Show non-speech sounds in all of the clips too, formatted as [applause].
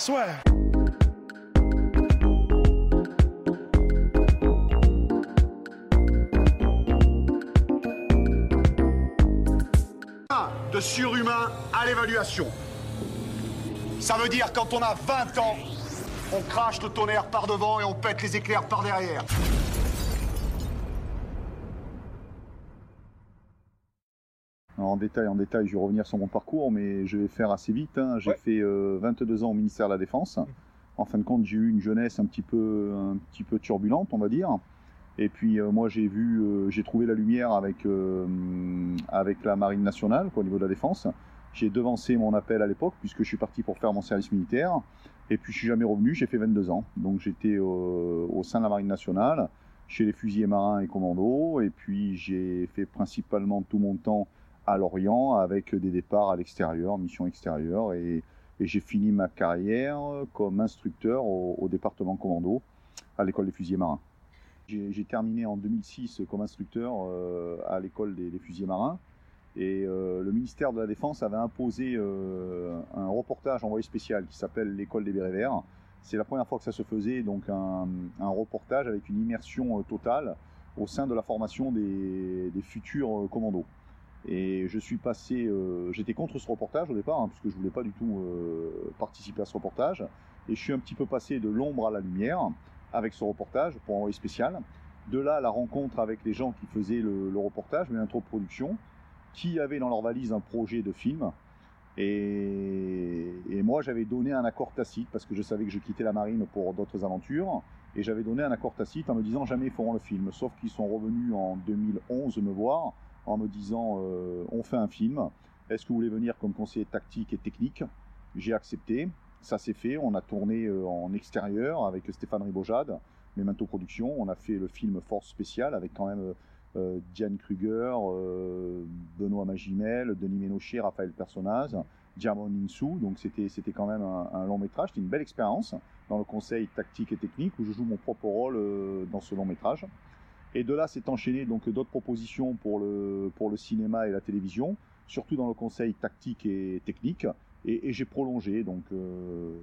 swear. de surhumain à l'évaluation. Ça veut dire quand on a 20 ans, on crache le tonnerre par devant et on pète les éclairs par derrière. En détail, en détail, je vais revenir sur mon parcours, mais je vais faire assez vite. hein. J'ai Ouais. fait euh, 22 ans au ministère de la Défense. En fin de compte, j'ai eu une jeunesse un petit peu, un petit peu turbulente, on va dire. Et puis euh, moi, j'ai vu, euh, j'ai trouvé la lumière avec euh, avec la Marine nationale, quoi, au niveau de la défense. J'ai devancé mon appel à l'époque puisque je suis parti pour faire mon service militaire. Et puis je suis jamais revenu. J'ai fait 22 ans. Donc j'étais euh, au sein de la Marine nationale, chez les fusiliers marins et commandos. Et puis j'ai fait principalement tout mon temps à Lorient avec des départs à l'extérieur, mission extérieure. Et, j'ai fini ma carrière comme instructeur au, département commando à l'école des fusiliers marins. J'ai terminé en 2006 comme instructeur euh, à l'école des, fusiliers marins. Et euh, le ministère de la Défense avait imposé euh, un reportage envoyé spécial qui s'appelle l'école des bérets verts. C'est la première fois que ça se faisait, donc un, reportage avec une immersion totale au sein de la formation des, des futurs commandos. Et je suis passé, euh, j'étais contre ce reportage au départ, hein, parce que je voulais pas du tout euh, participer à ce reportage. Et je suis un petit peu passé de l'ombre à la lumière avec ce reportage pour envoyer spécial. De là, la rencontre avec les gens qui faisaient le, reportage, mais l'introproduction, qui avaient dans leur valise un projet de film. Et moi, j'avais donné un accord tacite parce que je savais que je quittais la marine pour d'autres aventures. Et j'avais donné un accord tacite en me disant jamais ils feront le film. Sauf qu'ils sont revenus en 2011 me voir en me disant euh, on fait un film. Est-ce que vous voulez venir comme conseiller tactique et technique? J'ai accepté. Ça s'est fait. On a tourné euh, en extérieur avec Stéphane Ribojade, Memento Productions. On a fait le film Force Spéciale avec quand même euh, Diane Kruger, Benoît Magimel, Denis Ménochet, Raphaël Personnaz, Diamond Insou. Donc c'était quand même un, long métrage. C'était une belle expérience dans le conseil tactique et technique où je joue mon propre rôle dans ce long métrage. Et de là s'est enchaîné donc d'autres propositions pour le, pour le cinéma et la télévision, surtout dans le conseil tactique et technique. Et, j'ai prolongé. Donc euh,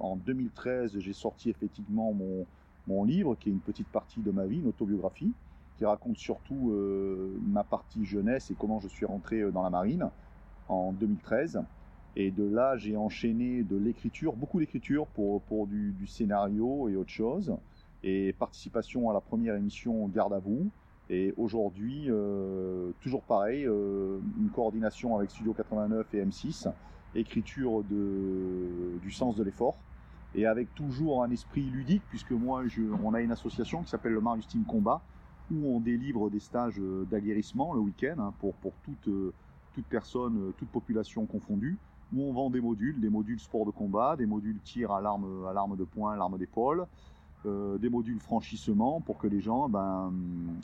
en 2013, j'ai sorti effectivement mon, mon livre, qui est une petite partie de ma vie, une autobiographie, qui raconte surtout euh, ma partie jeunesse et comment je suis rentré euh, dans la marine en 2013. Et de là, j'ai enchaîné de l'écriture, beaucoup d'écriture pour, pour du, du scénario et autre chose et participation à la première émission Garde à vous. Et aujourd'hui, euh, toujours pareil, euh, une coordination avec Studio 89 et M6, écriture de, du sens de l'effort, et avec toujours un esprit ludique, puisque moi, on a une association qui s'appelle le Marius Team Combat, où on délivre des stages d'aguerrissement le week-end hein, pour, pour toute, euh, toute personne, toute population confondue, où on vend des modules, des modules sport de combat, des modules tir à l'arme, à l'arme de poing, l'arme d'épaule, euh, des modules franchissement pour que les gens ben,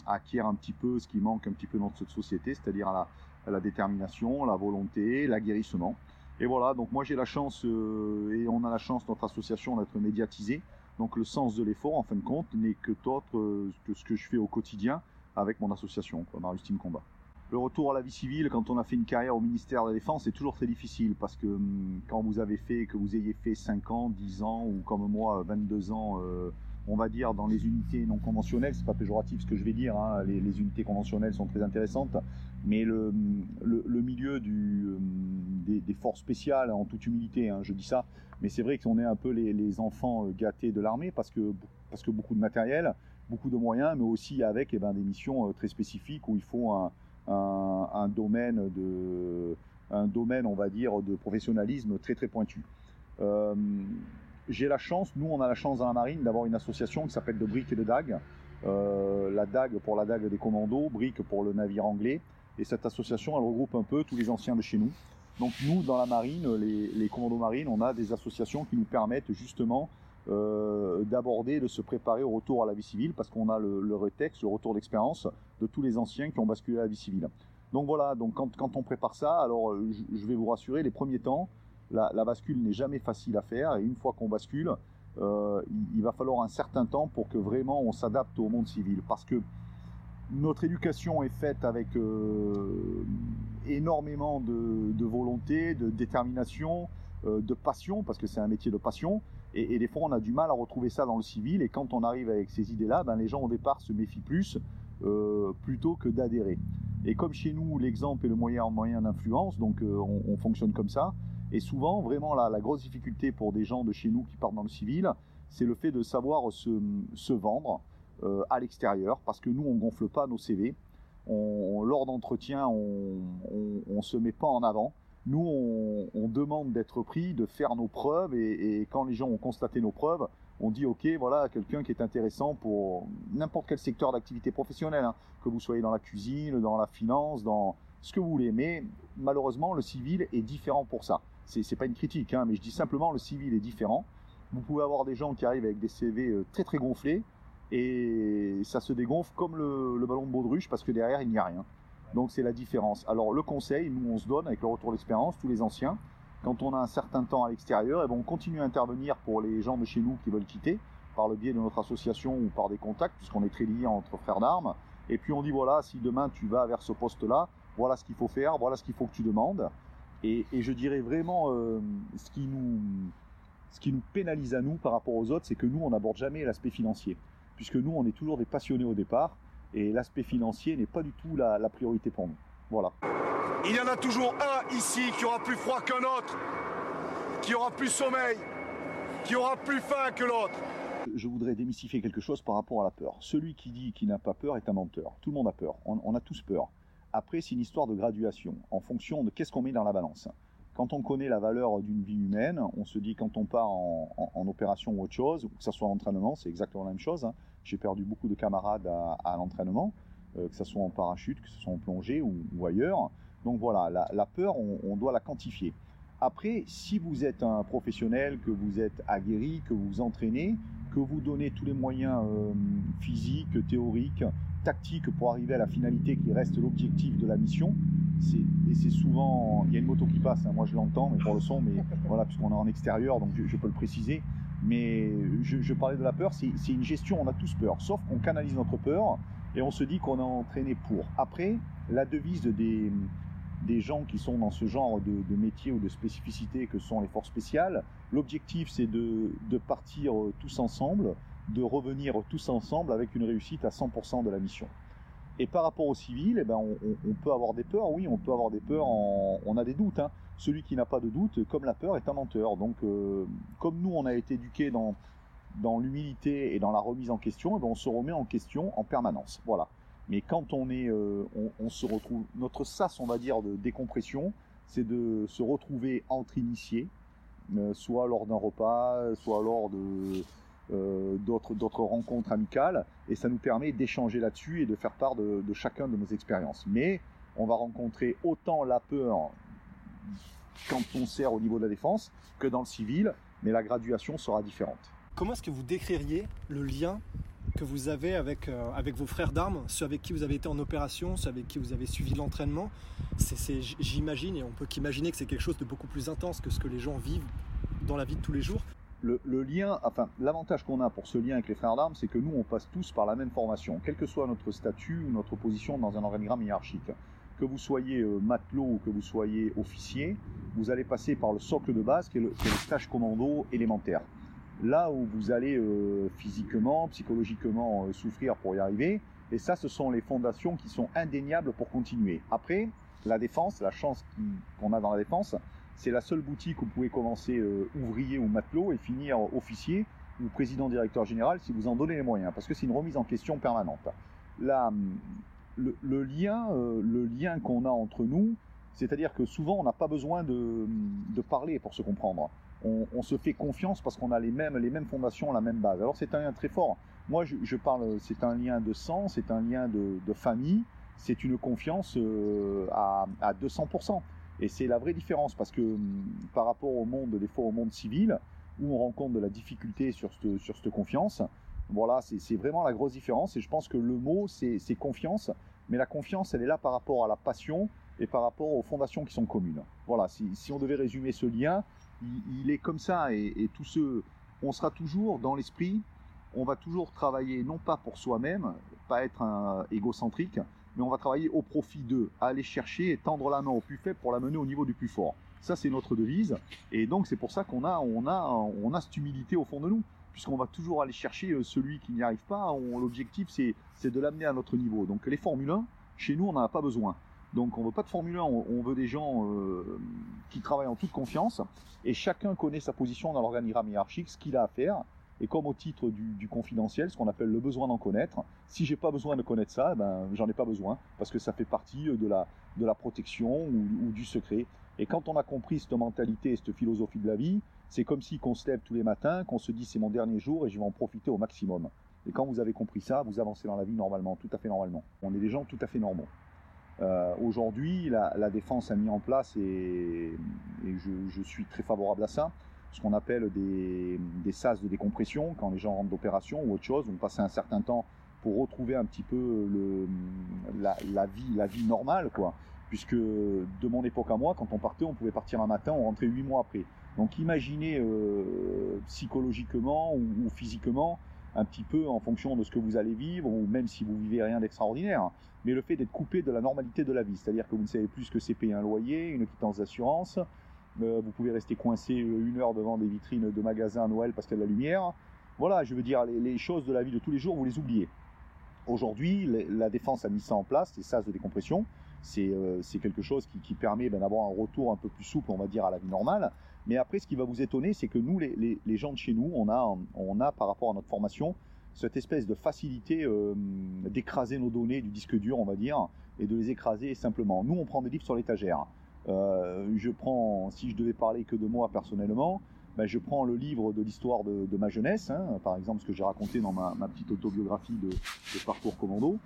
acquièrent un petit peu ce qui manque un petit peu dans cette société, c'est-à-dire la, la détermination, la volonté, l'aguerrissement. Et voilà, donc moi j'ai la chance, euh, et on a la chance, notre association, d'être médiatisée. Donc le sens de l'effort, en fin de compte, n'est que autre euh, que ce que je fais au quotidien avec mon association, quoi, Marius Team Combat. Le retour à la vie civile, quand on a fait une carrière au ministère de la Défense, c'est toujours très difficile parce que hum, quand vous avez fait, que vous ayez fait 5 ans, 10 ans ou comme moi 22 ans, euh, on va dire dans les unités non conventionnelles, c'est pas péjoratif ce que je vais dire, hein, les, unités conventionnelles sont très intéressantes, mais le, milieu du, des, forces spéciales, en toute humilité, hein, je dis ça, mais c'est vrai qu'on est un peu les, enfants gâtés de l'armée parce que, beaucoup de matériel, beaucoup de moyens, mais aussi avec eh ben, des missions très spécifiques où il faut un, domaine de on va dire de professionnalisme très très pointu. Euh, j'ai la chance, nous on a la chance dans la marine d'avoir une association qui s'appelle de briques et de dagues. Euh, la dague pour la dague des commandos, briques pour le navire anglais. Et cette association elle regroupe un peu tous les anciens de chez nous. Donc nous, dans la marine, les, commandos marines, on a des associations qui nous permettent justement euh, d'aborder, de se préparer au retour à la vie civile, parce qu'on a le, le le retour d'expérience de tous les anciens qui ont basculé à la vie civile. Donc voilà, donc quand, on prépare ça, alors je vais vous rassurer, les premiers temps, la, bascule n'est jamais facile à faire, et une fois qu'on bascule, euh, il, va falloir un certain temps pour que vraiment on s'adapte au monde civil, parce que notre éducation est faite avec euh, énormément de, volonté, de détermination, euh, de passion, parce que c'est un métier de passion. Et, des fois, on a du mal à retrouver ça dans le civil. Et quand on arrive avec ces idées-là, ben, les gens au départ se méfient plus plutôt que d'adhérer. Et comme chez nous, l'exemple est le moyen, moyen d'influence, donc on, on, fonctionne comme ça. Et souvent, vraiment, la, grosse difficulté pour des gens de chez nous qui partent dans le civil, c'est le fait de savoir se, vendre euh, à l'extérieur, parce que nous, on gonfle pas nos CV. Lors d'entretien, on, on se met pas en avant nous, on, demande d'être pris, de faire nos preuves, et, et, quand les gens ont constaté nos preuves, on dit ok, voilà, quelqu'un qui est intéressant pour n'importe quel secteur d'activité professionnelle, hein, que vous soyez dans la cuisine, dans la finance, dans ce que vous voulez. Mais malheureusement, le civil est différent pour ça. C'est pas une critique, hein, mais je dis simplement le civil est différent. Vous pouvez avoir des gens qui arrivent avec des CV euh, très très gonflés, et ça se dégonfle comme le, ballon de baudruche parce que derrière il n'y a rien. Donc c'est la différence. Alors le conseil, nous on se donne avec le retour d'expérience, tous les anciens, quand on a un certain temps à l'extérieur, et ben on continue à intervenir pour les gens de chez nous qui veulent quitter, par le biais de notre association ou par des contacts, puisqu'on est très liés entre frères d'armes. Et puis on dit voilà, si demain tu vas vers ce poste-là, voilà ce qu'il faut faire, voilà ce qu'il faut que tu demandes. Et, et je dirais vraiment euh, ce qui nous ce qui nous pénalise à nous par rapport aux autres, c'est que nous on n'aborde jamais l'aspect financier, puisque nous on est toujours des passionnés au départ et l'aspect financier n'est pas du tout la, la, priorité pour nous. Voilà. Il y en a toujours un ici qui aura plus froid qu'un autre, qui aura plus sommeil, qui aura plus faim que l'autre. Je voudrais démystifier quelque chose par rapport à la peur. Celui qui dit qu'il n'a pas peur est un menteur. Tout le monde a peur. On, on a tous peur. Après, c'est une histoire de graduation, en fonction de qu'est-ce qu'on met dans la balance. Quand on connaît la valeur d'une vie humaine, on se dit quand on part en, opération ou autre chose, que ce soit en entraînement, c'est exactement la même chose. Hein. J'ai perdu beaucoup de camarades à, l'entraînement, euh, que ce soit en parachute, que ce soit en plongée ou, ailleurs. Donc voilà, la, peur, on, on, doit la quantifier. Après, si vous êtes un professionnel, que vous êtes aguerri, que vous vous entraînez, que vous donnez tous les moyens euh, physiques, théoriques, tactiques pour arriver à la finalité qui reste l'objectif de la mission, et c'est souvent, il y a une moto qui passe, hein, moi je l'entends, mais pour le son, mais [laughs] voilà, puisqu'on est en extérieur, donc je, je, peux le préciser. Mais je, je parlais de la peur, c'est une gestion, on a tous peur, sauf qu'on canalise notre peur et on se dit qu'on a entraîné pour. Après, la devise des, des gens qui sont dans ce genre de, de métier ou de spécificité que sont les forces spéciales, l'objectif c'est de, de partir tous ensemble, de revenir tous ensemble avec une réussite à 100% de la mission. Et par rapport au civil, eh ben on, peut avoir des peurs, oui, on peut avoir des peurs, on a des doutes. Hein. Celui qui n'a pas de doute, comme la peur, est un menteur. Donc, euh, comme nous, on a été éduqués dans, dans l'humilité et dans la remise en question, eh ben on se remet en question en permanence. Voilà. Mais quand on est, euh, on, on, se retrouve, notre sas, on va dire, de décompression, c'est de se retrouver entre initiés, euh, soit lors d'un repas, soit lors de euh, d'autres rencontres amicales et ça nous permet d'échanger là-dessus et de faire part de, de, chacun de nos expériences. Mais on va rencontrer autant la peur quand on sert au niveau de la défense que dans le civil, mais la graduation sera différente. Comment est-ce que vous décririez le lien que vous avez avec, euh, avec vos frères d'armes, ceux avec qui vous avez été en opération, ceux avec qui vous avez suivi l'entraînement? J'imagine, et on peut qu'imaginer que c'est quelque chose de beaucoup plus intense que ce que les gens vivent dans la vie de tous les jours le, lien, enfin l'avantage qu'on a pour ce lien avec les frères d'armes, c'est que nous on passe tous par la même formation, quel que soit notre statut ou notre position dans un organigramme hiérarchique. Que vous soyez euh, matelot ou que vous soyez officier, vous allez passer par le socle de base qui est le, qui est le stage commando élémentaire. Là où vous allez euh, physiquement, psychologiquement euh, souffrir pour y arriver, et ça ce sont les fondations qui sont indéniables pour continuer. Après, la défense, la chance qu'on a dans la défense, c'est la seule boutique où vous pouvez commencer euh, ouvrier ou matelot et finir officier ou président directeur général si vous en donnez les moyens, parce que c'est une remise en question permanente. Le, lien, euh, lien qu'on a entre nous, c'est-à-dire que souvent on n'a pas besoin de, parler pour se comprendre. On, se fait confiance parce qu'on a les mêmes, les mêmes fondations, la même base. Alors c'est un lien très fort. Moi je, parle, c'est un lien de sang, c'est un lien de, famille, c'est une confiance euh, à 200%. Et c'est la vraie différence parce que hum, par rapport au monde, des fois au monde civil, où on rencontre de la difficulté sur cette, sur cette confiance, voilà, c'est vraiment la grosse différence. Et je pense que le mot, c'est confiance. Mais la confiance, elle est là par rapport à la passion et par rapport aux fondations qui sont communes. Voilà, si, on devait résumer ce lien, il, est comme ça. Et, et tous ceux, on sera toujours dans l'esprit, on va toujours travailler non pas pour soi-même, pas être égocentrique, mais on va travailler au profit d'eux, aller chercher et tendre la main au plus faible pour la mener au niveau du plus fort. Ça, c'est notre devise. Et donc, c'est pour ça qu'on a, on a, on a cette humilité au fond de nous, puisqu'on va toujours aller chercher euh, celui qui n'y arrive pas. L'objectif, c'est de l'amener à notre niveau. Donc, les Formule 1, chez nous, on n'en a pas besoin. Donc, on veut pas de Formule 1, on, veut des gens euh, qui travaillent en toute confiance, et chacun connaît sa position dans l'organigramme hiérarchique, ce qu'il a à faire, et comme au titre du, confidentiel, ce qu'on appelle le besoin d'en connaître, si j'ai pas besoin de connaître ça, ben j'en ai pas besoin parce que ça fait partie de la de la protection ou, du secret. Et quand on a compris cette mentalité et cette philosophie de la vie, c'est comme si qu'on se lève tous les matins, qu'on se dit c'est mon dernier jour et je vais en profiter au maximum. Et quand vous avez compris ça, vous avancez dans la vie normalement, tout à fait normalement. On est des gens tout à fait normaux. Euh, Aujourd'hui, la, la, défense a mis en place et, je, suis très favorable à ça ce qu'on appelle des, des sas de décompression quand les gens rentrent d'opération ou autre chose, on passe un certain temps pour retrouver un petit peu la, vie, la vie normale, quoi. Puisque de mon époque à moi, quand on partait, on pouvait partir un matin, on rentrait huit mois après. Donc imaginez euh, psychologiquement ou, physiquement un petit peu en fonction de ce que vous allez vivre, ou même si vous vivez rien d'extraordinaire, mais le fait d'être coupé de la normalité de la vie, c'est-à-dire que vous ne savez plus ce que c'est payer un loyer, une quittance d'assurance, vous pouvez rester coincé une heure devant des vitrines de magasins à Noël parce qu'il y a de la lumière. Voilà, je veux dire, les, choses de la vie de tous les jours, vous les oubliez. Aujourd'hui, la défense a mis ça en place, ces sas de décompression. C'est euh, quelque chose qui, permet ben, d'avoir un retour un peu plus souple, on va dire, à la vie normale. Mais après, ce qui va vous étonner, c'est que nous, les, les, les, gens de chez nous, on a, on a, par rapport à notre formation, cette espèce de facilité euh, d'écraser nos données du disque dur, on va dire, et de les écraser simplement. Nous, on prend des livres sur l'étagère. Euh, je prends, si je devais parler que de moi personnellement, ben je prends le livre de l'histoire de, ma jeunesse, hein, par exemple ce que j'ai raconté dans ma, petite autobiographie de, parcours commando,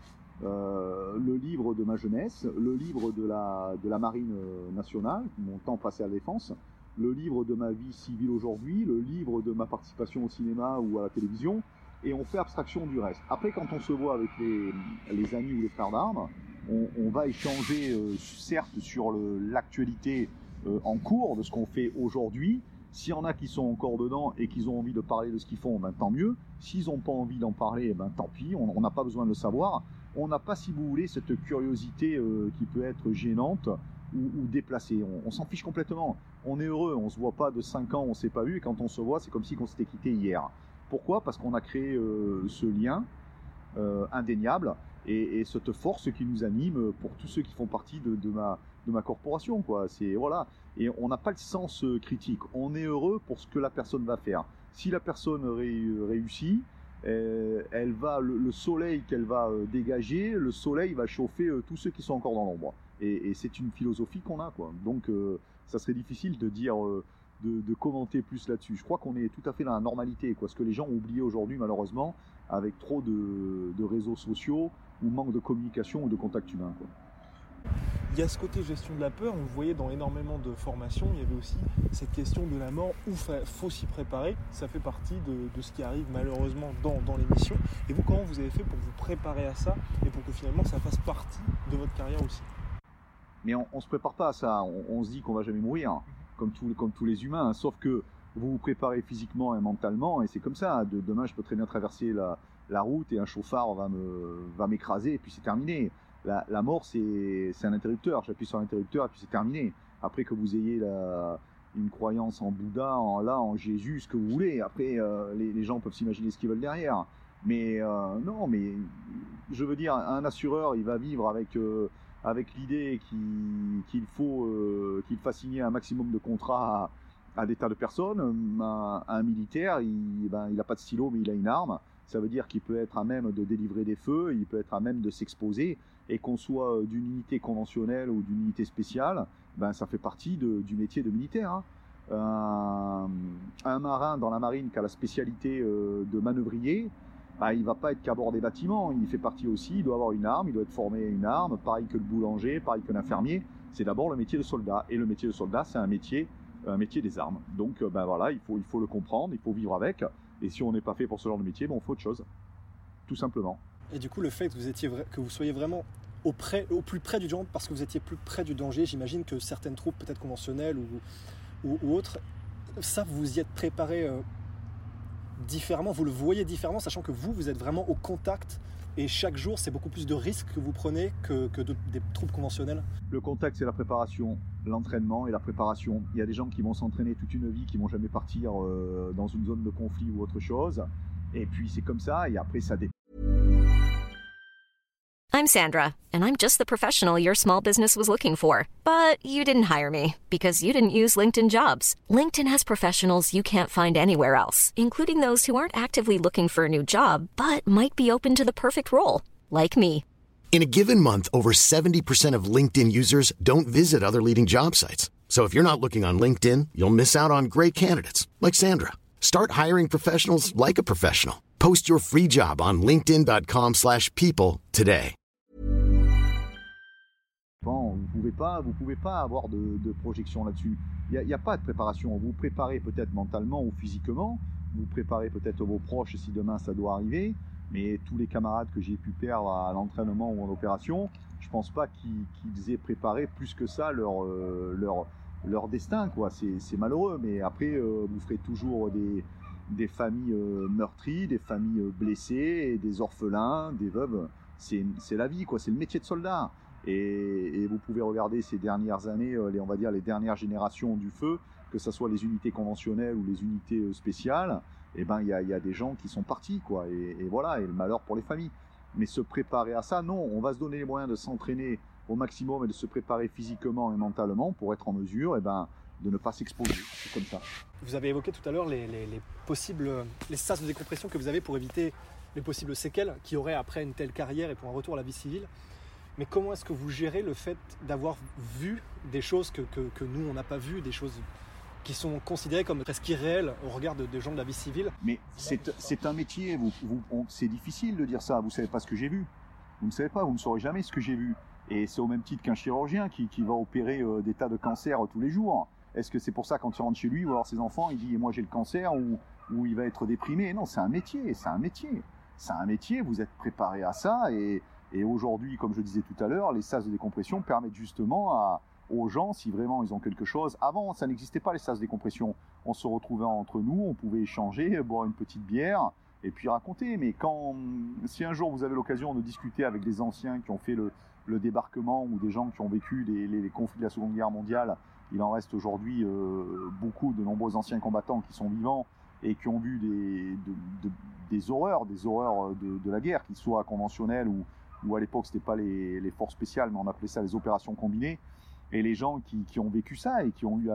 euh, le livre de ma jeunesse, le livre de la, marine nationale, mon temps passé à la défense, le livre de ma vie civile aujourd'hui, le livre de ma participation au cinéma ou à la télévision, et on fait abstraction du reste. Après, quand on se voit avec les, les amis ou les frères d'armes, on, va échanger euh, certes sur l'actualité euh, en cours de ce qu'on fait aujourd'hui. S'il y en a qui sont encore dedans et qui ont envie de parler de ce qu'ils font, ben, tant mieux. S'ils n'ont pas envie d'en parler, ben, tant pis, on n'a pas besoin de le savoir. On n'a pas, si vous voulez, cette curiosité euh, qui peut être gênante ou, déplacée. On, s'en fiche complètement. On est heureux, on se voit pas de 5 ans, on s'est pas vu, et quand on se voit, c'est comme si on s'était quitté hier. Pourquoi? Parce qu'on a créé ce lien indéniable et, et, cette force qui nous anime pour tous ceux qui font partie de, ma, de ma corporation. Quoi. C'est, voilà. Et on n'a pas le sens euh, critique. On est heureux pour ce que la personne va faire. Si la personne ré, réussit, euh, elle va, le, le soleil qu'elle va euh, dégager, le soleil va chauffer tous ceux qui sont encore dans l'ombre. Et, c'est une philosophie qu'on a. Quoi. Donc ça serait difficile de dire... De, commenter plus là-dessus. Je crois qu'on est tout à fait dans la normalité, quoi. Ce que les gens ont oublié aujourd'hui, malheureusement, avec trop de, de réseaux sociaux, ou manque de communication ou de contact humain. Quoi. Il y a ce côté gestion de la peur, on le voyait dans énormément de formations, il y avait aussi cette question de la mort où il faut s'y préparer, ça fait partie de, de, ce qui arrive malheureusement dans, dans l'émission. Et vous, comment vous avez fait pour vous préparer à ça et pour que finalement ça fasse partie de votre carrière aussi? Mais on ne se prépare pas à ça, on, on se dit qu'on va jamais mourir, comme, tout, comme tous les humains, sauf que vous vous préparez physiquement et mentalement, et c'est comme ça. De, demain, je peux très bien traverser la, la route et un chauffard va me va m'écraser et puis c'est terminé. La, mort c'est un interrupteur. J'appuie sur l'interrupteur et puis c'est terminé. Après que vous ayez la, une croyance en Bouddha, en là, en Jésus, ce que vous voulez. Après, euh, les, les, gens peuvent s'imaginer ce qu'ils veulent derrière. Mais euh, non, mais je veux dire, un assureur, il va vivre avec euh, avec l'idée qu'il faut qu'il fasse signer un maximum de contrats à, à des tas de personnes. Un, un militaire, il ben, il a pas de stylo, mais il a une arme ça veut dire qu'il peut être à même de délivrer des feux, il peut être à même de s'exposer, et qu'on soit d'une unité conventionnelle ou d'une unité spéciale, ben ça fait partie du métier de militaire. Hein. Un, un, marin dans la marine qui a la spécialité euh, de manœuvrier, ben, il va pas être qu'à bord des bâtiments, il fait partie aussi, il doit avoir une arme, il doit être formé à une arme, pareil que le boulanger, pareil que l'infirmier. C'est d'abord le métier de soldat. Et le métier de soldat, c'est un métier, un métier des armes. Donc, euh, ben voilà, il faut, il faut le comprendre, il faut vivre avec. Et si on n'est pas fait pour ce genre de métier, ben on fait autre chose. Tout simplement. Et du coup, le fait que vous, étiez que vous soyez vraiment au, près, au plus près du danger, parce que vous étiez plus près du danger, j'imagine que certaines troupes, peut-être conventionnelles ou, ou, autres, ça, vous y êtes préparé euh, différemment, vous le voyez différemment, sachant que vous, vous êtes vraiment au contact et chaque jour, c'est beaucoup plus de risques que vous prenez que, des troupes conventionnelles? Le contact, c'est la préparation, l'entraînement et la préparation. Il y a des gens qui vont s'entraîner toute une vie, qui vont jamais partir euh, dans une zone de conflit ou autre chose. Et puis c'est comme ça, et après ça dépend. I'm Sandra, and I'm just the professional your small business was looking for. But you didn't hire me because you didn't use LinkedIn jobs. LinkedIn has professionals you can't find anywhere else, including those who aren't actively looking for a new job, but might be open to the perfect role, like me. In a given month, over 70% of LinkedIn users don't visit other leading job sites. So if you're not looking on LinkedIn, you'll miss out on great candidates like Sandra. Start hiring professionals like a professional. Post your free job on linkedin.com/people today. Bon, vous pouvez pas, vous pouvez pas avoir de, de projection là-dessus. Il n'y a, a, pas de préparation. Vous préparez peut-être mentalement ou physiquement. Vous préparez peut-être vos proches si demain ça doit arriver. Mais tous les camarades que j'ai pu perdre à l'entraînement ou en opération, je pense pas qu'ils aient préparé plus que ça leur, euh, leur, leur destin. quoi. C'est malheureux, mais après, euh, vous ferez toujours des, des familles euh, meurtries, des familles blessées, des orphelins, des veuves. C'est la vie, quoi. C'est le métier de soldat. Et, vous pouvez regarder ces dernières années, les, on va dire les dernières générations du feu, que ce soit les unités conventionnelles ou les unités spéciales, eh ben il y a, des gens qui sont partis, quoi. Et, voilà, et le malheur pour les familles. Mais se préparer à ça, non, on va se donner les moyens de s'entraîner au maximum et de se préparer physiquement et mentalement pour être en mesure, eh ben de ne pas s'exposer. Comme ça. Vous avez évoqué tout à l'heure les, les, les, possibles, les sas de décompression que vous avez pour éviter les possibles séquelles qu'il y aurait après une telle carrière et pour un retour à la vie civile. Mais comment est-ce que vous gérez le fait d'avoir vu des choses que, que, que nous, on n'a pas vues, des choses qui sont considérés comme presque irréels au regard de, des gens de la vie civile. Mais c'est un métier, c'est difficile de dire ça, vous savez pas ce que j'ai vu. Vous ne savez pas, vous ne saurez jamais ce que j'ai vu. Et c'est au même titre qu'un chirurgien qui, va opérer euh, des tas de cancers tous les jours. Est-ce que c'est pour ça quand il rentre chez lui ou alors ses enfants, il dit moi j'ai le cancer ou, ou il va être déprimé? Non, c'est un métier, c'est un métier. C'est un métier, vous êtes préparé à ça et, et aujourd'hui, comme je disais tout à l'heure, les sas de décompression permettent justement à, aux gens si vraiment ils ont quelque chose. Avant, ça n'existait pas les de décompression. On se retrouvait entre nous, on pouvait échanger, boire une petite bière et puis raconter. Mais quand, si un jour vous avez l'occasion de discuter avec des anciens qui ont fait le, débarquement ou des gens qui ont vécu les, conflits de la Seconde Guerre mondiale, il en reste aujourd'hui euh, beaucoup de nombreux anciens combattants qui sont vivants et qui ont vu des, de, de, des horreurs, des horreurs de, la guerre, qu'ils soient conventionnelles ou, à l'époque c'était pas les forces spéciales, mais on appelait ça les opérations combinées et les gens qui, ont vécu ça et qui ont eu,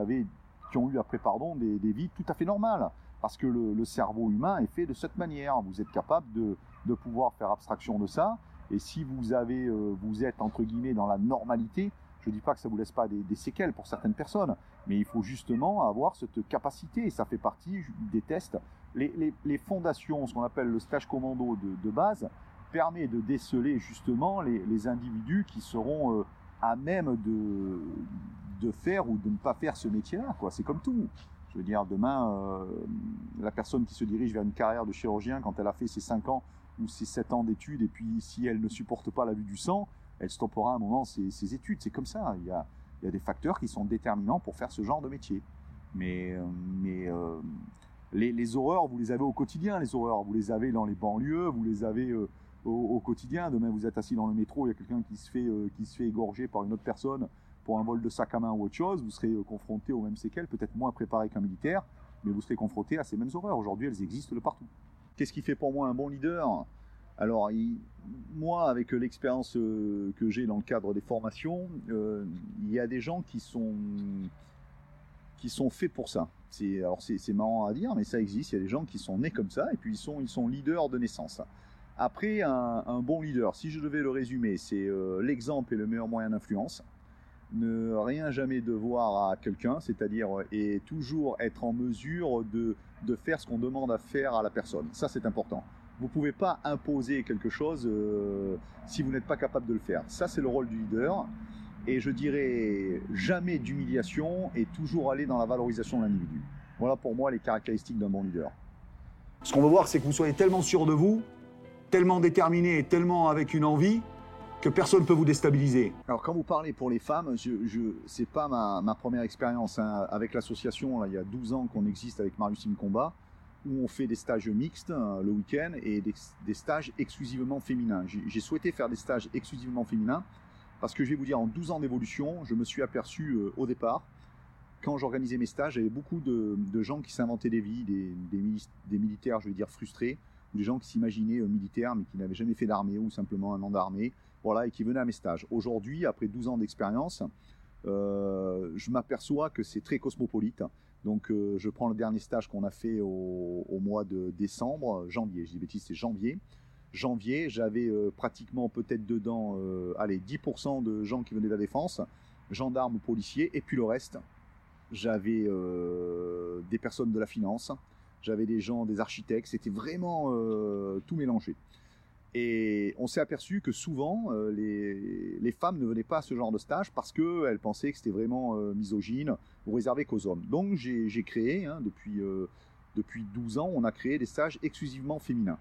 après pardon, des, vies tout à fait normales. Parce que le, cerveau humain est fait de cette manière. Vous êtes capable de, pouvoir faire abstraction de ça. Et si vous, euh, êtes entre guillemets dans la normalité, je ne dis pas que ça vous laisse pas des, séquelles pour certaines personnes, mais il faut justement avoir cette capacité. Et ça fait partie des tests. Les, fondations, ce qu'on appelle le stage commando de, base, permet de déceler justement les, les individus qui seront euh, à même de, de faire ou de ne pas faire ce métier-là. Quoi. C'est comme tout. Je veux dire, demain, euh, la personne qui se dirige vers une carrière de chirurgien, quand elle a fait ses 5 ans ou ses 7 ans d'études, et puis si elle ne supporte pas la vue du sang, elle stoppera à un moment ses, études. C'est comme ça. Il y, a, il y a des facteurs qui sont déterminants pour faire ce genre de métier. Mais, euh, mais euh, les, horreurs, vous les avez au quotidien, les horreurs. Vous les avez dans les banlieues, vous les avez au, quotidien. Demain, vous êtes assis dans le métro, il y a quelqu'un qui se fait euh, qui se fait égorger par une autre personne pour un vol de sac à main ou autre chose. Vous serez euh, confronté aux mêmes séquelles, peut-être moins préparé qu'un militaire, mais vous serez confronté à ces mêmes horreurs. Aujourd'hui, elles existent de partout. Qu'est-ce qui fait pour moi un bon leader? Alors, moi, avec l'expérience euh, que j'ai dans le cadre des formations, il y a des gens qui sont qui sont faits pour ça. C'est alors c'est marrant à dire, mais ça existe. Il y a des gens qui sont nés comme ça et puis ils sont ils sont leaders de naissance. Après, un, bon leader, si je devais le résumer, c'est euh, l'exemple est le meilleur moyen d'influence. Ne rien jamais devoir à quelqu'un, c'est-à-dire et toujours être en mesure de, de faire ce qu'on demande à faire à la personne. Ça, c'est important. Vous ne pouvez pas imposer quelque chose euh, si vous n'êtes pas capable de le faire. Ça, c'est le rôle du leader. et je dirais jamais d'humiliation et toujours aller dans la valorisation de l'individu. Voilà pour moi les caractéristiques d'un bon leader. Ce qu'on veut voir, c'est que vous soyez tellement sûr de vous, tellement déterminé et tellement avec une envie que personne ne peut vous déstabiliser. Alors quand vous parlez pour les femmes, je, je c'est pas ma, première expérience hein. avec l'association. Il y a 12 ans qu'on existe avec Marius Combat, où on fait des stages mixtes hein, le week-end et des, stages exclusivement féminins. J'ai souhaité faire des stages exclusivement féminins parce que je vais vous dire, en 12 ans d'évolution, je me suis aperçu euh, au départ, quand j'organisais mes stages, il y avait beaucoup de, gens qui s'inventaient des vies, des, des, militaires, je vais dire, frustrés, des gens qui s'imaginaient euh, militaires mais qui n'avaient jamais fait d'armée ou simplement un an d'armée, voilà, et qui venaient à mes stages. Aujourd'hui, après 12 ans d'expérience, euh, je m'aperçois que c'est très cosmopolite. Donc euh, je prends le dernier stage qu'on a fait au, mois de décembre, janvier, je dis bêtise, c'est janvier. Janvier, j'avais pratiquement peut-être dedans, allez, 10% de gens qui venaient de la défense, gendarmes ou policiers, et puis le reste, j'avais des personnes de la finance, j'avais des gens, des architectes, c'était vraiment euh, tout mélangé. Et on s'est aperçu que souvent, euh, les, les, femmes ne venaient pas à ce genre de stage parce qu'elles pensaient que c'était vraiment euh, misogyne ou réservé qu'aux hommes. Donc j'ai créé, hein, depuis, depuis 12 ans, on a créé des stages exclusivement féminins.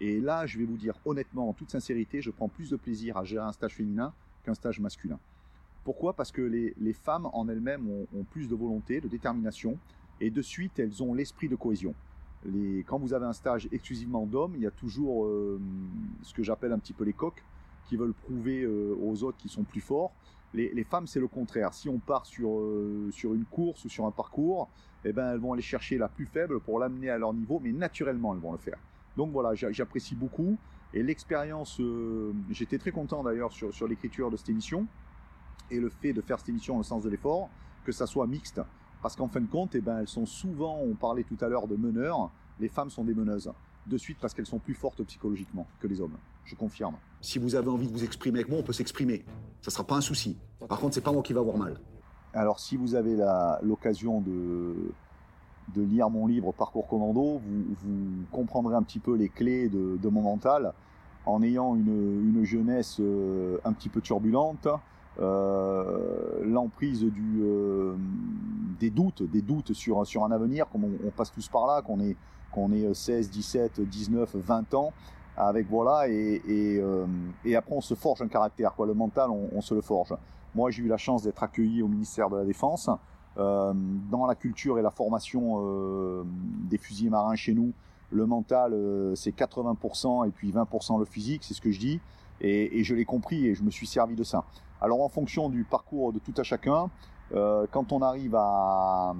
Et là, je vais vous dire honnêtement, en toute sincérité, je prends plus de plaisir à gérer un stage féminin qu'un stage masculin. Pourquoi? Parce que les, les, femmes en elles-mêmes ont plus de volonté, de détermination, et de suite, elles ont l'esprit de cohésion. Quand vous avez un stage exclusivement d'hommes, il y a toujours euh, ce que j'appelle un petit peu les coques qui veulent prouver euh, aux autres qu'ils sont plus forts. Les, femmes, c'est le contraire. Si on part sur, euh, sur une course ou sur un parcours, eh ben, elles vont aller chercher la plus faible pour l'amener à leur niveau, mais naturellement, elles vont le faire. Donc voilà, j'apprécie beaucoup. Et l'expérience, j'étais très content d'ailleurs sur, sur l'écriture de cette émission et le fait de faire cette émission dans le sens de l'effort, que ça soit mixte. Parce qu'en fin de compte, eh ben, elles sont souvent, on parlait tout à l'heure de meneurs, les femmes sont des meneuses. De suite parce qu'elles sont plus fortes psychologiquement que les hommes. Je confirme. Si vous avez envie de vous exprimer avec moi, on peut s'exprimer. Ça sera pas un souci. Par contre, c'est pas moi qui va avoir mal. Alors, si vous avez l'occasion de, de lire mon livre Parcours Commando, vous, vous, comprendrez un petit peu les clés de, de mon mental en ayant une, une jeunesse euh, un petit peu turbulente, euh, l'emprise euh, des doutes, des doutes sur sur un avenir, comme on, passe tous par là, qu'on est qu'on est 16, 17, 19, 20 ans, avec voilà, euh, et, après on se forge un caractère, quoi. Le mental, on, on se le forge. Moi, j'ai eu la chance d'être accueilli au ministère de la Défense. Dans la culture et la formation des fusiliers marins chez nous, le mental, euh, c'est 80% et puis 20% le physique, c'est ce que je dis. Et, je l'ai compris et je me suis servi de ça. Alors en fonction du parcours de tout à chacun, euh, quand on arrive à,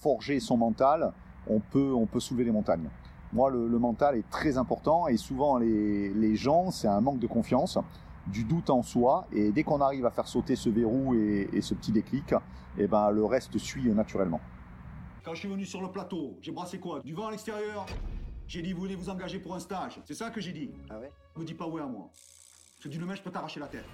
forger son mental, on peut, on peut soulever les montagnes. Moi, le, mental est très important et souvent les, les gens, c'est un manque de confiance, du doute en soi et dès qu'on arrive à faire sauter ce verrou et, ce petit déclic, et ben le reste suit naturellement. Quand je suis venu sur le plateau, j'ai brassé quoi? Du vent à l'extérieur? J'ai dit vous voulez vous engager pour un stage. C'est ça que j'ai dit. Ah ouais? Me dis pas ouais à moi. Parce que du mec, je peux t'arracher la tête.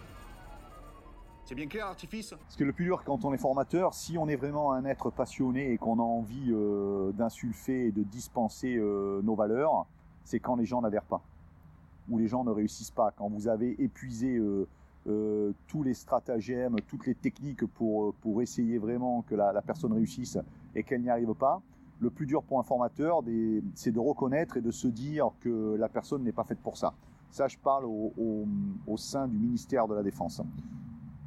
C'est bien clair, artifice? Parce que le plus dur quand on est formateur, si on est vraiment un être passionné et qu'on a envie euh, d'insulfer et de dispenser euh, nos valeurs, c'est quand les gens n'adhèrent pas. Ou les gens ne réussissent pas. Quand vous avez épuisé euh, euh, tous les stratagèmes, toutes les techniques pour, pour essayer vraiment que la, la personne réussisse et qu'elle n'y arrive pas, le plus dur pour un formateur, c'est de reconnaître et de se dire que la personne n'est pas faite pour ça. Ça, je parle au, sein du ministère de la Défense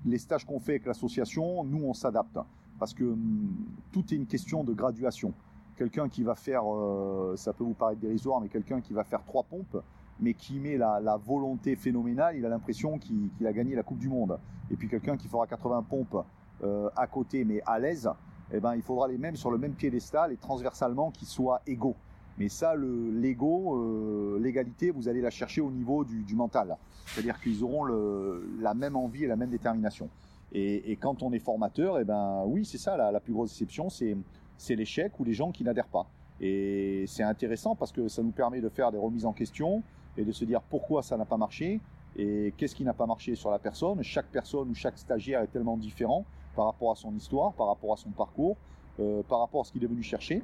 les stages qu'on fait avec l'association, nous on s'adapte parce que hum, tout est une question de graduation. Quelqu'un qui va faire, euh, ça peut vous paraître dérisoire, mais quelqu'un qui va faire trois pompes, mais qui met la, volonté phénoménale, il a l'impression qu'il qu a gagné la Coupe du Monde. Et puis quelqu'un qui fera 80 pompes euh, à côté, mais à l'aise, eh ben, il faudra les mêmes sur le même piédestal et transversalement qu'ils soient égaux. Mais ça, l'ego, euh, l'égalité, vous allez la chercher au niveau du, mental. C'est-à-dire qu'ils auront la même envie et la même détermination. Et, et quand on est formateur, eh ben oui, c'est ça la, la, plus grosse déception, c'est l'échec ou les gens qui n'adhèrent pas. Et c'est intéressant parce que ça nous permet de faire des remises en question et de se dire pourquoi ça n'a pas marché et qu'est-ce qui n'a pas marché sur la personne. Chaque personne ou chaque stagiaire est tellement différent par rapport à son histoire, par rapport à son parcours, euh, par rapport à ce qu'il est venu chercher.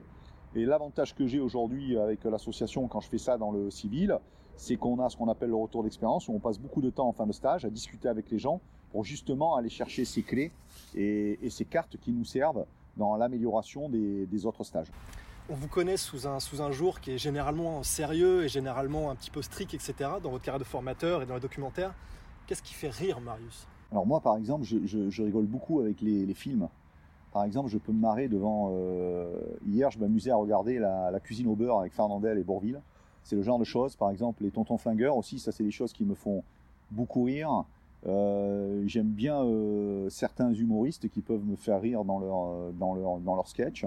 Et l'avantage que j'ai aujourd'hui avec l'association quand je fais ça dans le civil, c'est qu'on a ce qu'on appelle le retour d'expérience, où on passe beaucoup de temps en fin de stage à discuter avec les gens pour justement aller chercher ces clés et, ces cartes qui nous servent dans l'amélioration des, des autres stages. On vous connaît sous un, sous un jour qui est généralement sérieux et généralement un petit peu strict, etc. dans votre carrière de formateur et dans les documentaires. Qu'est-ce qui fait rire Marius? Alors moi, par exemple, je, rigole beaucoup avec les, films. Par exemple, je peux me marrer devant... euh, hier, je m'amusais à regarder la, cuisine au beurre avec Fernandel et Bourville. C'est le genre de choses, par exemple, les tontons flingueurs aussi, ça c'est des choses qui me font beaucoup rire. Euh, J'aime bien euh, certains humoristes qui peuvent me faire rire dans leur, dans leur, dans leur sketch.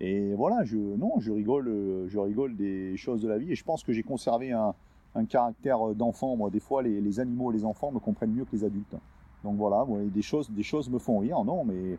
Et voilà, je, non, je rigole, je rigole des choses de la vie et je pense que j'ai conservé un, un caractère d'enfant. Des fois, les animaux et les enfants me comprennent mieux que les adultes. Donc voilà, des choses, des choses me font rire. Non, mais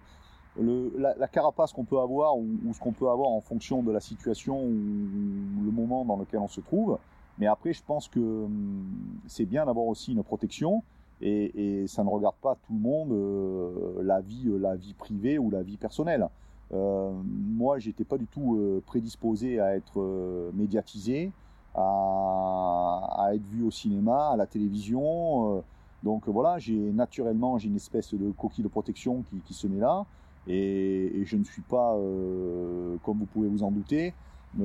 la, carapace qu'on peut avoir ou, ce qu'on peut avoir en fonction de la situation ou le moment dans lequel on se trouve. Mais après, je pense que hum, c'est bien d'avoir aussi une protection et, ça ne regarde pas tout le monde euh, la vie, euh, la vie privée ou la vie personnelle. Euh, moi, j'étais pas du tout euh, prédisposé à être euh, médiatisé, à, à être vu au cinéma, à la télévision. Euh, donc voilà, j'ai naturellement j'ai une espèce de coquille de protection qui, qui se met là, et, et je ne suis pas, euh, comme vous pouvez vous en douter,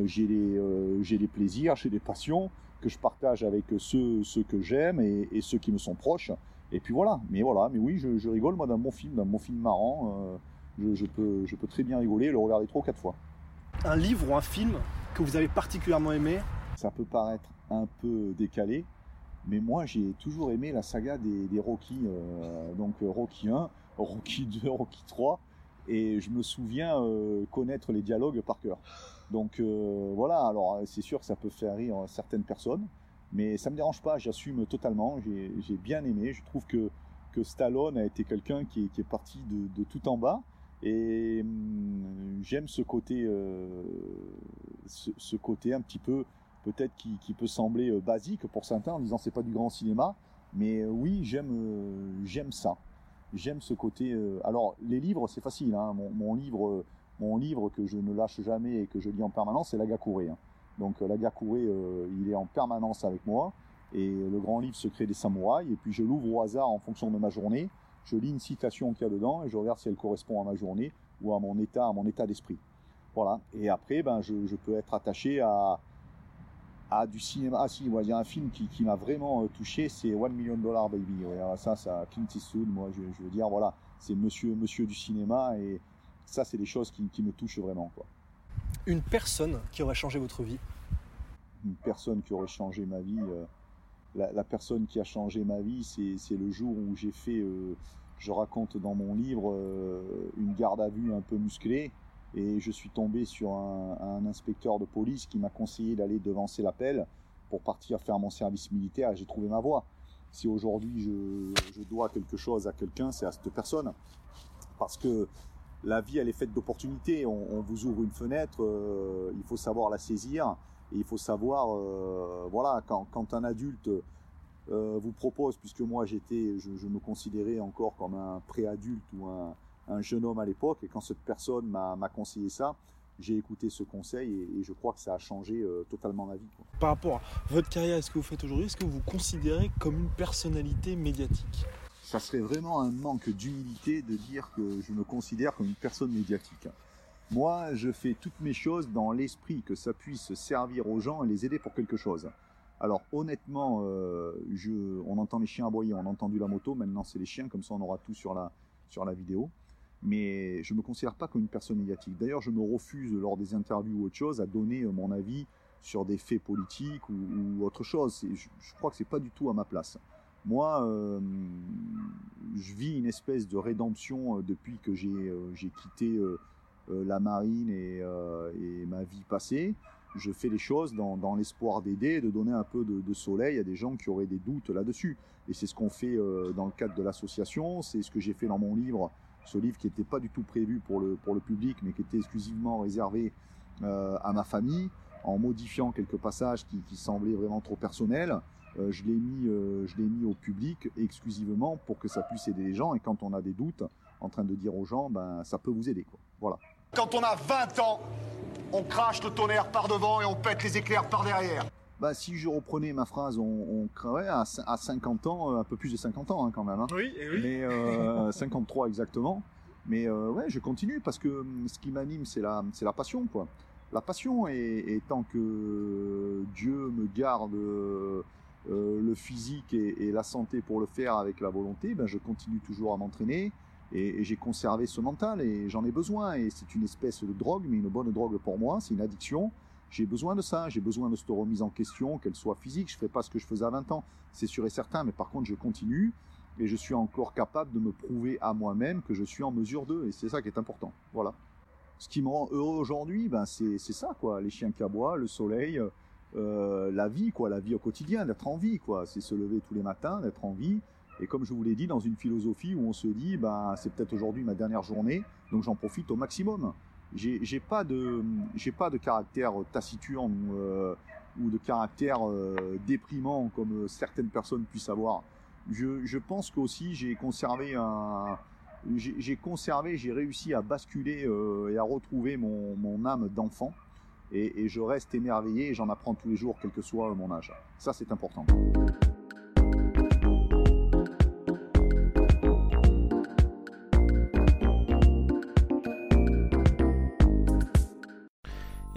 j'ai des, euh, des plaisirs, j'ai des passions que je partage avec ceux, ceux que j'aime et, et ceux qui me sont proches. Et puis voilà, mais voilà, mais oui, je, je rigole moi d'un bon film, d'un bon film marrant. euh, je, je peux, je peux très bien rigoler, et le regarder trois ou quatre fois. Un livre ou un film que vous avez particulièrement aimé? Ça peut paraître un peu décalé, mais moi j'ai toujours aimé la saga des, des Rocky, euh, donc euh, Rocky 1, Rocky 2, [laughs] Rocky 3, et je me souviens euh, connaître les dialogues par cœur. Donc voilà, alors c'est sûr que ça peut faire rire certaines personnes, mais ça me dérange pas, j'assume totalement, j'ai bien aimé, je trouve que, que Stallone a été quelqu'un qui, est- parti de, tout en bas, et hum, j'aime ce côté, ce côté un petit peu peut-être qui, peut sembler euh, basique pour certains en disant c'est pas du grand cinéma, mais euh, oui j'aime euh, j'aime ça, j'aime ce côté. alors les livres c'est facile, hein, mon, livre mon livre que je ne lâche jamais et que je lis en permanence c'est l'Agakure. Hein. Donc euh, il est en permanence avec moi et le grand livre secret des samouraïs et puis je l'ouvre au hasard en fonction de ma journée, je lis une citation qu'il y a dedans et je regarde si elle correspond à ma journée ou à mon état à mon état d'esprit. Voilà. Et après, ben, je peux être attaché à, à du cinéma. Ah si, moi, il y a un film qui, qui m'a vraiment euh, touché, c'est One Million Dollar Baby. Ouais, ça, ça, Clint Eastwood, moi, je, je veux dire, voilà, c'est monsieur, monsieur du cinéma et ça, c'est des choses qui, qui me touchent vraiment, quoi. Une personne qui aurait changé votre vie Une personne qui aurait changé ma vie, euh, la, la personne qui a changé ma vie, c'est, c'est le jour où j'ai fait, euh, je raconte dans mon livre, euh, une garde à vue un peu musclée et je suis tombé sur un, inspecteur de police qui m'a conseillé d'aller devancer l'appel pour partir faire mon service militaire et j'ai trouvé ma voie. Si aujourd'hui je, dois quelque chose à quelqu'un, c'est à cette personne. Parce que la vie, elle est faite d'opportunités. On, vous ouvre une fenêtre, euh, il faut savoir la saisir et il faut savoir, euh, voilà, quand, quand un adulte euh, vous propose, puisque moi j'étais, je, je me considérais encore comme un préadulte ou un, un jeune homme à l'époque, et quand cette personne m'a conseillé ça, j'ai écouté ce conseil et, et je crois que ça a changé euh, totalement ma vie. quoi. Par rapport à votre carrière et ce que vous faites aujourd'hui, est-ce que vous vous considérez comme une personnalité médiatique? Ça serait vraiment un manque d'humilité de dire que je me considère comme une personne médiatique. Moi, je fais toutes mes choses dans l'esprit que ça puisse servir aux gens et les aider pour quelque chose. Alors honnêtement, euh, je, on entend les chiens aboyer, on a entendu la moto, maintenant c'est les chiens, comme ça on aura tout sur la, sur la vidéo. Mais je me considère pas comme une personne médiatique. D'ailleurs, je me refuse lors des interviews ou autre chose à donner euh, mon avis sur des faits politiques ou, autre chose. Je, crois que c'est pas du tout à ma place. Moi, euh, je vis une espèce de rédemption euh, depuis que j'ai quitté la marine et, ma vie passée. Je fais les choses dans, l'espoir d'aider, de donner un peu de, de soleil à des gens qui auraient des doutes là-dessus. Et c'est ce qu'on fait dans le cadre de l'association, c'est ce que j'ai fait dans mon livre, ce livre qui n'était pas du tout prévu pour le, pour le public, mais qui était exclusivement réservé euh, à ma famille, en modifiant quelques passages qui, semblaient vraiment trop personnels. Euh, je l'ai mis, euh, mis au public exclusivement pour que ça puisse aider les gens. Et quand on a des doutes, en train de dire aux gens, ben ça peut vous aider. Voilà. Quand on a 20 ans, on crache le tonnerre par devant et on pète les éclairs par derrière. Bah, si je reprenais ma phrase, on, on créerait à, cin- à 50 ans, un peu plus de 50 ans hein, quand même. hein. Oui, et oui. Mais euh, 53 exactement. Mais euh, ouais, je continue parce que hum, ce qui m'anime, c'est la, c'est la passion, quoi. La passion, et, et tant que Dieu me garde euh, euh, le physique et, et la santé pour le faire avec la volonté, ben je continue toujours à m'entraîner. Et, et j'ai conservé ce mental et j'en ai besoin. Et c'est une espèce de drogue, mais une bonne drogue pour moi. C'est une addiction. J'ai besoin de ça. J'ai besoin de cette remise en question, qu'elle soit physique. Je ne fais pas ce que je faisais à 20 ans, c'est sûr et certain. Mais par contre, je continue et je suis encore capable de me prouver à moi-même que je suis en mesure d'eux. Et c'est ça qui est important. Voilà. Ce qui me rend heureux aujourd'hui, ben c'est ça, quoi. Les chiens qui aboient, le soleil, euh, la vie, quoi. La vie au quotidien, d'être en vie, quoi. C'est se lever tous les matins, d'être en vie. Et comme je vous l'ai dit, dans une philosophie où on se dit, ben, c'est peut-être aujourd'hui ma dernière journée, donc j'en profite au maximum. J'ai pas de, j'ai pas de caractère taciturne ou, euh, de caractère euh, déprimant comme certaines personnes puissent avoir. Je, pense qu'aussi j'ai conservé un, j'ai j'ai conservé, j'ai réussi à basculer euh, et à retrouver mon, mon âme d'enfant. Et, et je reste émerveillé et j'en apprends tous les jours, quel que soit mon âge. Ça, c'est important.